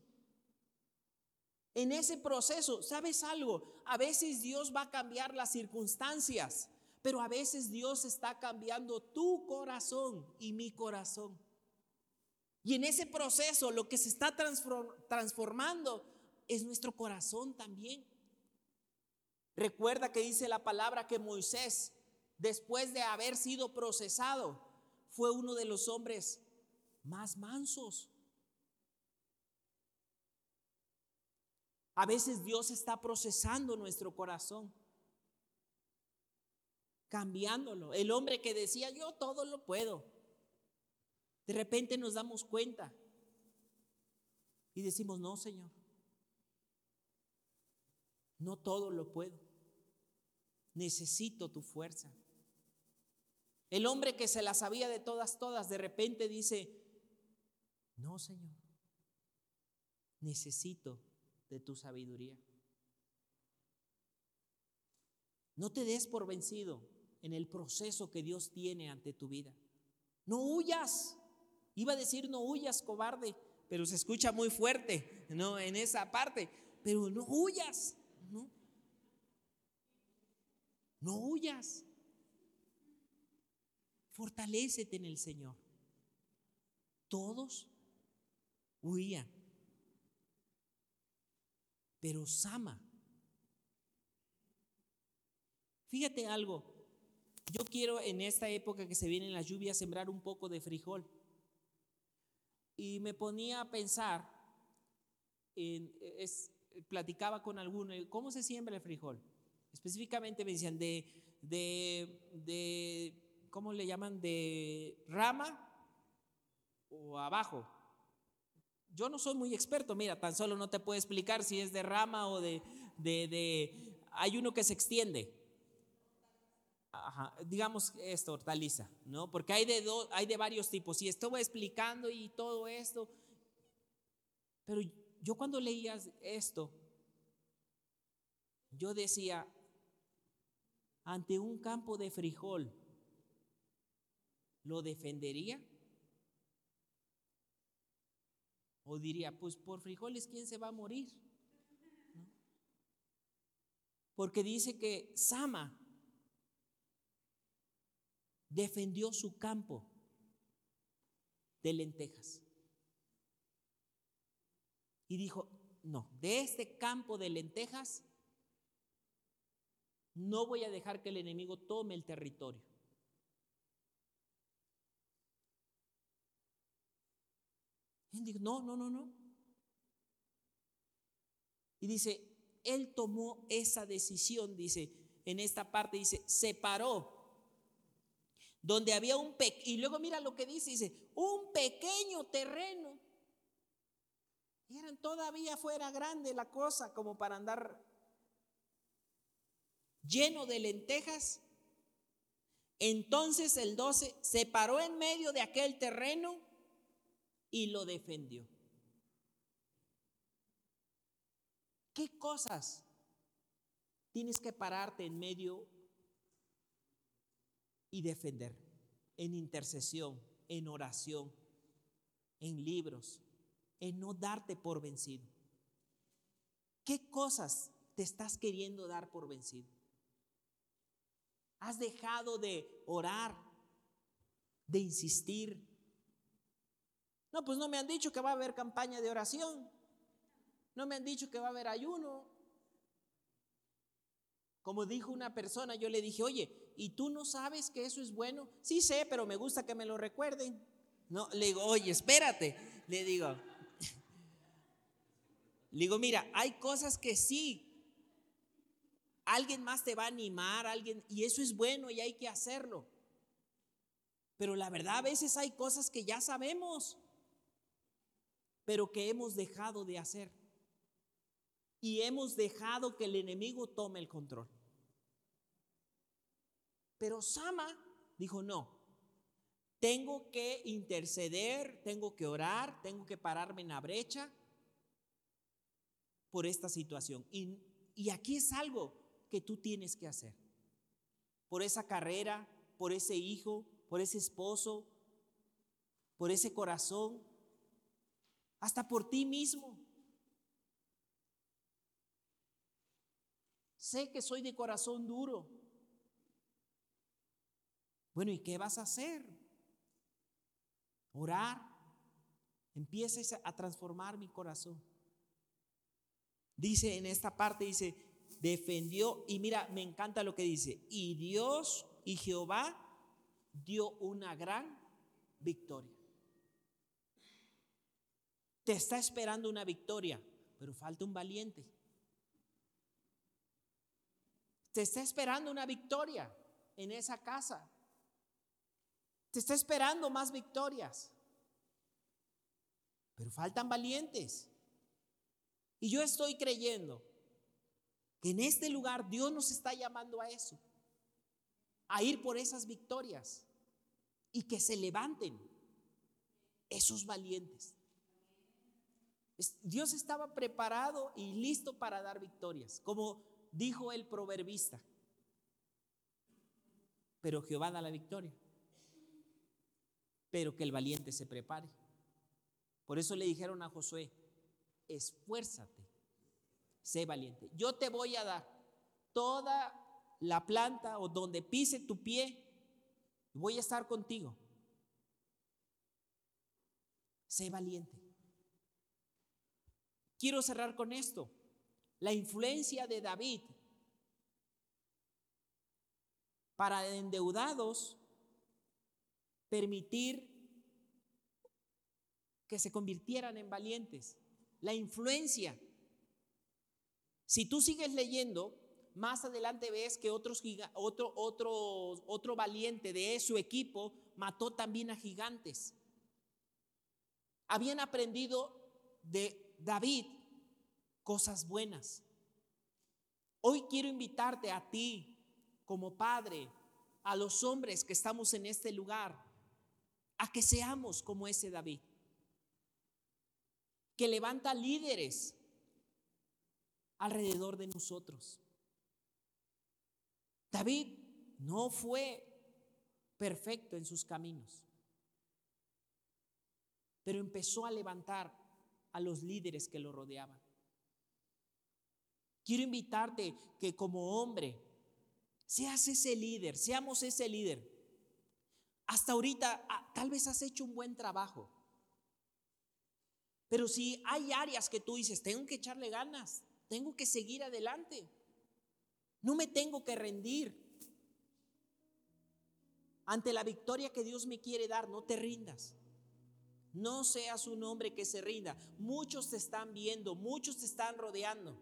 S2: En ese proceso, ¿sabes algo? A veces Dios va a cambiar las circunstancias, pero a veces Dios está cambiando tu corazón y mi corazón. Y en ese proceso lo que se está transformando es nuestro corazón también. Recuerda que dice la palabra que Moisés, después de haber sido procesado, fue uno de los hombres más mansos. A veces Dios está procesando nuestro corazón, cambiándolo. El hombre que decía, yo todo lo puedo, de repente nos damos cuenta y decimos, no, Señor, no todo lo puedo. Necesito tu fuerza. El hombre que se la sabía de todas, todas, de repente dice, no, Señor, necesito de tu sabiduría. No te des por vencido en el proceso que Dios tiene ante tu vida. No huyas. Iba a decir no huyas, cobarde, pero se escucha muy fuerte, ¿no? En esa parte. Pero no huyas, ¿no? No huyas. Fortalécete en el Señor. Todos huían. Pero Sama, fíjate algo, yo quiero en esta época que se vienen las lluvias sembrar un poco de frijol. Y me ponía a pensar, es, platicaba con alguno, ¿cómo se siembra el frijol? Específicamente me decían de, de, de, ¿cómo le llaman? De rama o abajo. Yo no soy muy experto, mira, tan solo no te puedo explicar si es de rama o de, de, hay uno que se extiende. digamos esto, hortaliza, ¿no? Porque hay de, hay de varios tipos. Y estuve explicando y todo esto. Pero yo cuando leía esto, yo decía, ante un campo de frijol, ¿lo defendería? O diría, pues por frijoles, ¿quién se va a morir? Porque dice que Sama defendió su campo de lentejas. Y dijo, no, de este campo de lentejas no voy a dejar que el enemigo tome el territorio. Y dijo, no, no, no, no. Y dice, él tomó esa decisión, dice, en esta parte dice, separó donde había un pequeño, y luego mira lo que dice, dice, un pequeño terreno. Y eran todavía fuera grande la cosa como para andar lleno de lentejas. Entonces el 12 se paró en medio de aquel terreno y lo defendió. ¿Qué cosas tienes que pararte en medio y defender? En intercesión, en oración, en libros, en no darte por vencido. ¿Qué cosas te estás queriendo dar por vencido? ¿Has dejado de orar, de insistir? No, pues no me han dicho que va a haber campaña de oración. No me han dicho que va a haber ayuno. Como dijo una persona, yo le dije, oye, ¿y tú no sabes que eso es bueno? Sí sé, pero me gusta que me lo recuerden. No, le digo, oye, espérate. Le digo, le digo, mira, hay cosas que sí. Alguien más te va a animar, alguien, y eso es bueno y hay que hacerlo. Pero la verdad, a veces hay cosas que ya sabemos, pero que hemos dejado de hacer. Y hemos dejado que el enemigo tome el control. Pero Sama dijo, no, tengo que interceder, tengo que orar, tengo que pararme en la brecha por esta situación. Y, y aquí es algo que tú tienes que hacer. Por esa carrera, por ese hijo, por ese esposo, por ese corazón, hasta por ti mismo. Sé que soy de corazón duro. Bueno, ¿y qué vas a hacer? Orar. Empieces a transformar mi corazón. Dice en esta parte, dice, defendió, y mira, me encanta lo que dice, y Dios y Jehová dio una gran victoria. Te está esperando una victoria, pero falta un valiente. Te está esperando una victoria en esa casa. Te está esperando más victorias. Pero faltan valientes. Y yo estoy creyendo que en este lugar Dios nos está llamando a eso. A ir por esas victorias. Y que se levanten esos valientes. Dios estaba preparado y listo para dar victorias. Como dijo el proverbista. Pero Jehová da la victoria. Pero que el valiente se prepare. Por eso le dijeron a Josué, esfuérzate, sé valiente. Yo te voy a dar toda la planta o donde pise tu pie, voy a estar contigo. Sé valiente. Quiero cerrar con esto la influencia de David para endeudados permitir que se convirtieran en valientes. La influencia. Si tú sigues leyendo, más adelante ves que otros, otro, otro, otro valiente de su equipo mató también a gigantes. Habían aprendido de David cosas buenas. Hoy quiero invitarte a ti como padre, a los hombres que estamos en este lugar, a que seamos como ese David, que levanta líderes alrededor de nosotros. David no fue perfecto en sus caminos, pero empezó a levantar a los líderes que lo rodeaban. Quiero invitarte que como hombre seas ese líder, seamos ese líder. Hasta ahorita ah, tal vez has hecho un buen trabajo. Pero si hay áreas que tú dices, tengo que echarle ganas, tengo que seguir adelante, no me tengo que rendir. Ante la victoria que Dios me quiere dar, no te rindas. No seas un hombre que se rinda. Muchos te están viendo, muchos te están rodeando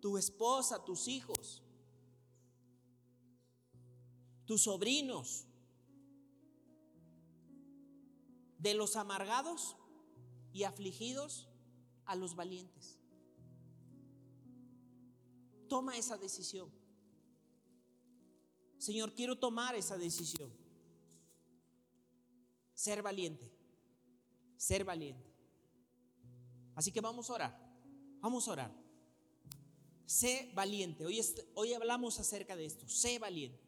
S2: tu esposa, tus hijos, tus sobrinos, de los amargados y afligidos a los valientes. Toma esa decisión. Señor, quiero tomar esa decisión. Ser valiente. Ser valiente. Así que vamos a orar. Vamos a orar. Sé valiente. Hoy, hoy hablamos acerca de esto. Sé valiente.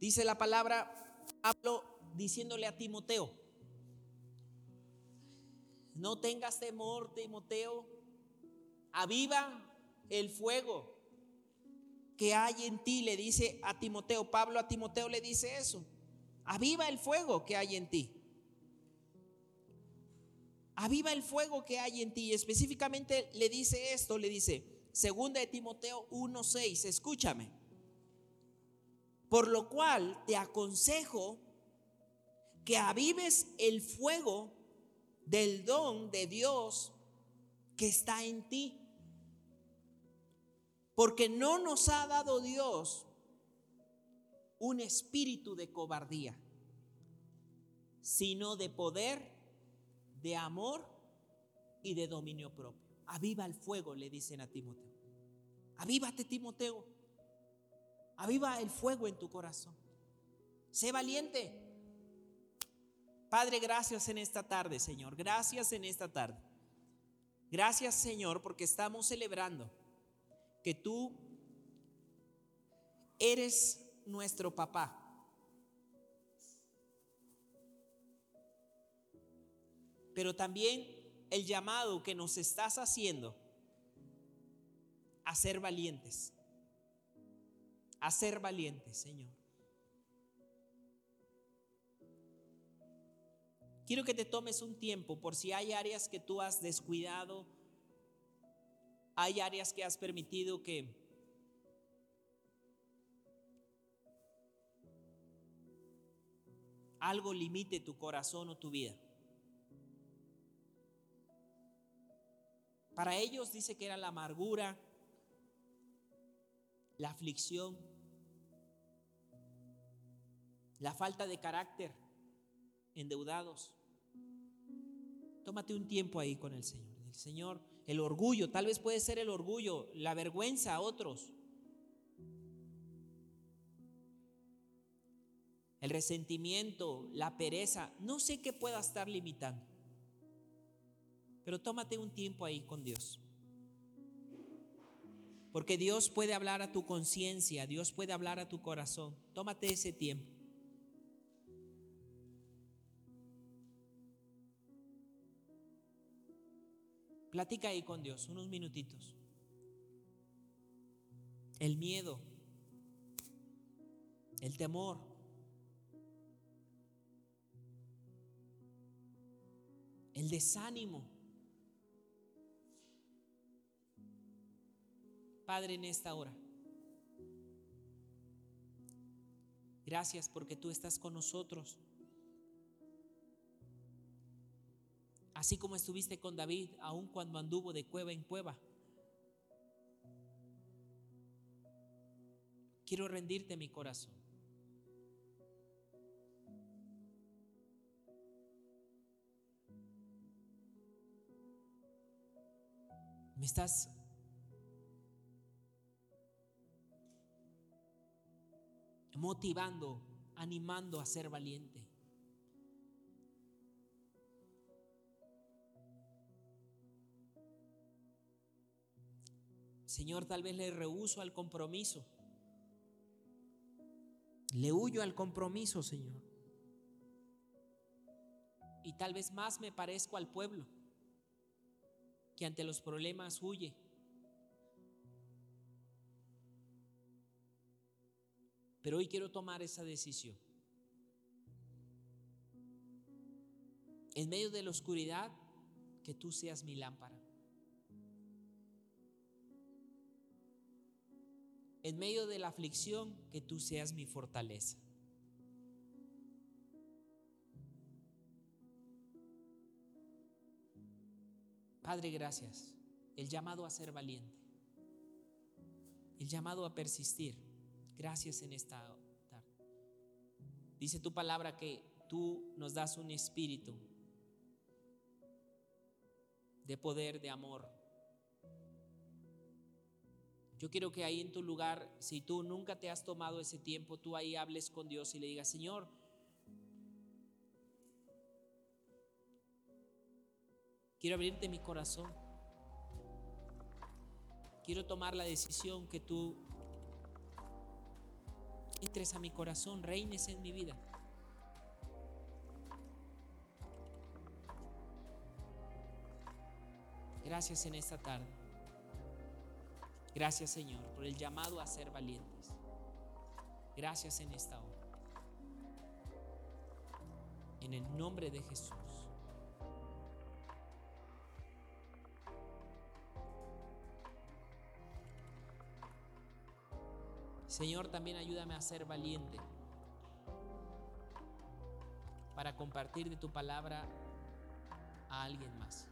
S2: Dice la palabra, hablo diciéndole a Timoteo, no tengas temor, Timoteo, aviva el fuego que hay en ti, le dice a Timoteo. Pablo a Timoteo le dice eso. Aviva el fuego que hay en ti. Aviva el fuego que hay en ti. Y específicamente le dice esto, le dice, segunda de Timoteo 1:6, escúchame. Por lo cual te aconsejo que avives el fuego del don de Dios que está en ti porque no nos ha dado Dios un espíritu de cobardía, sino de poder, de amor y de dominio propio. Aviva el fuego, le dicen a Timoteo. Avívate, Timoteo. Aviva el fuego en tu corazón. Sé valiente. Padre, gracias en esta tarde, Señor. Gracias en esta tarde. Gracias, Señor, porque estamos celebrando que tú eres nuestro papá. Pero también el llamado que nos estás haciendo a ser valientes. A ser valientes, Señor. Quiero que te tomes un tiempo por si hay áreas que tú has descuidado hay áreas que has permitido que algo limite tu corazón o tu vida. Para ellos dice que era la amargura, la aflicción, la falta de carácter, endeudados. Tómate un tiempo ahí con el Señor. El Señor, el orgullo, tal vez puede ser el orgullo, la vergüenza a otros. El resentimiento, la pereza, no sé qué pueda estar limitando. Pero tómate un tiempo ahí con Dios. Porque Dios puede hablar a tu conciencia, Dios puede hablar a tu corazón. Tómate ese tiempo. Platica ahí con Dios unos minutitos. El miedo, el temor, el desánimo. Padre, en esta hora, gracias porque tú estás con nosotros. así como estuviste con David, aun cuando anduvo de cueva en cueva. Quiero rendirte mi corazón. Me estás motivando, animando a ser valiente. Señor, tal vez le rehuso al compromiso. Le huyo al compromiso, Señor. Y tal vez más me parezco al pueblo que ante los problemas huye. Pero hoy quiero tomar esa decisión. En medio de la oscuridad, que tú seas mi lámpara. en medio de la aflicción, que tú seas mi fortaleza. Padre, gracias. El llamado a ser valiente. El llamado a persistir. Gracias en esta tarde. Dice tu palabra que tú nos das un espíritu de poder, de amor Yo quiero que ahí en tu lugar, si tú nunca te has tomado ese tiempo, tú ahí hables con Dios y le digas, Señor, quiero abrirte mi corazón. Quiero tomar la decisión que tú entres a mi corazón, reines en mi vida. Gracias en esta tarde. Gracias Señor por el llamado a ser valientes. Gracias en esta hora. En el nombre de Jesús. Señor, también ayúdame a ser valiente para compartir de tu palabra a alguien más.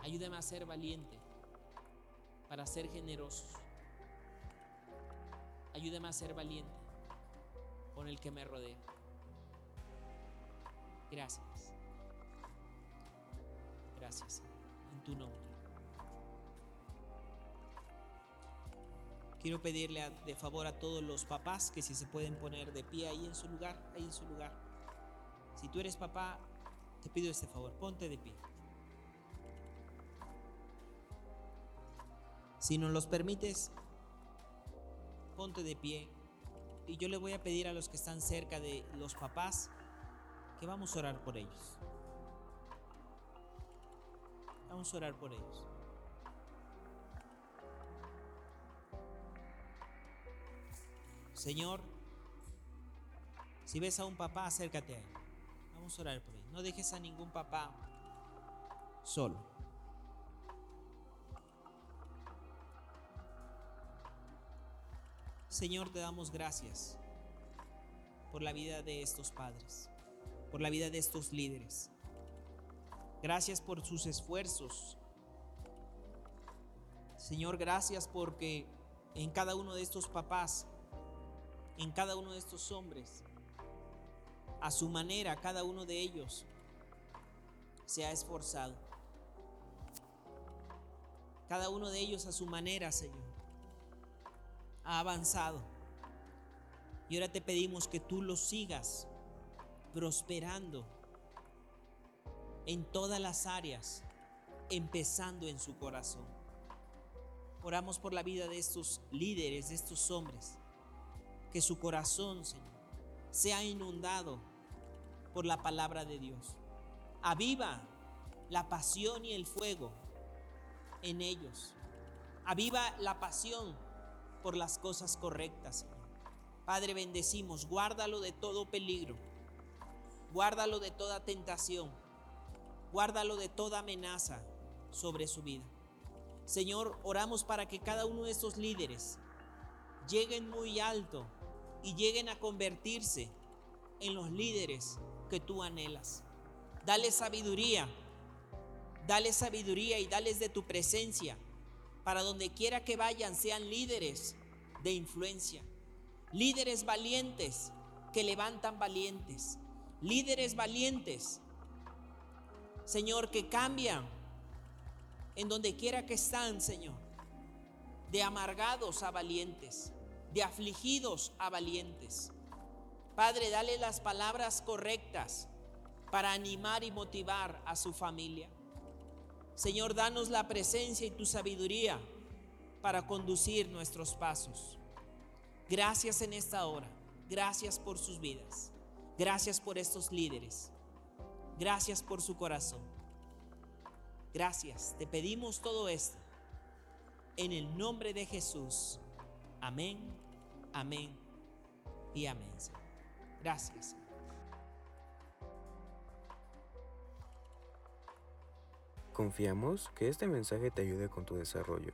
S2: Ayúdame a ser valiente para ser generoso. Ayúdame a ser valiente con el que me rodea. Gracias. Gracias en tu nombre. Quiero pedirle de favor a todos los papás que si se pueden poner de pie ahí en su lugar, ahí en su lugar. Si tú eres papá, te pido este favor, ponte de pie. Si nos los permites, ponte de pie. Y yo le voy a pedir a los que están cerca de los papás que vamos a orar por ellos. Vamos a orar por ellos. Señor, si ves a un papá, acércate a él. Vamos a orar por él. No dejes a ningún papá solo. Señor, te damos gracias por la vida de estos padres, por la vida de estos líderes. Gracias por sus esfuerzos. Señor, gracias porque en cada uno de estos papás en cada uno de estos hombres. A su manera, cada uno de ellos se ha esforzado. Cada uno de ellos a su manera, Señor, ha avanzado. Y ahora te pedimos que tú los sigas prosperando en todas las áreas, empezando en su corazón. Oramos por la vida de estos líderes, de estos hombres que su corazón, Señor, sea inundado por la palabra de Dios. Aviva la pasión y el fuego en ellos. Aviva la pasión por las cosas correctas, Señor. Padre, bendecimos, guárdalo de todo peligro, guárdalo de toda tentación, guárdalo de toda amenaza sobre su vida. Señor, oramos para que cada uno de estos líderes lleguen muy alto y lleguen a convertirse en los líderes que tú anhelas. Dale sabiduría, dale sabiduría y dales de tu presencia para donde quiera que vayan sean líderes de influencia, líderes valientes que levantan valientes, líderes valientes, Señor, que cambian en donde quiera que están, Señor, de amargados a valientes de afligidos a valientes. Padre, dale las palabras correctas para animar y motivar a su familia. Señor, danos la presencia y tu sabiduría para conducir nuestros pasos. Gracias en esta hora. Gracias por sus vidas. Gracias por estos líderes. Gracias por su corazón. Gracias. Te pedimos todo esto en el nombre de Jesús. Amén Amén y amén. Gracias.
S1: Confiamos que este mensaje te ayude con tu desarrollo.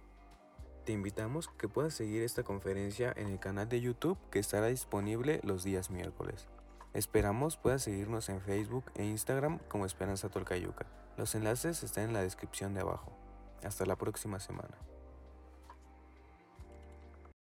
S1: Te invitamos que puedas seguir esta conferencia en el canal de YouTube que estará disponible los días miércoles. Esperamos puedas seguirnos en Facebook e Instagram como Esperanza Tolcayuca. Los enlaces están en la descripción de abajo. Hasta la próxima semana.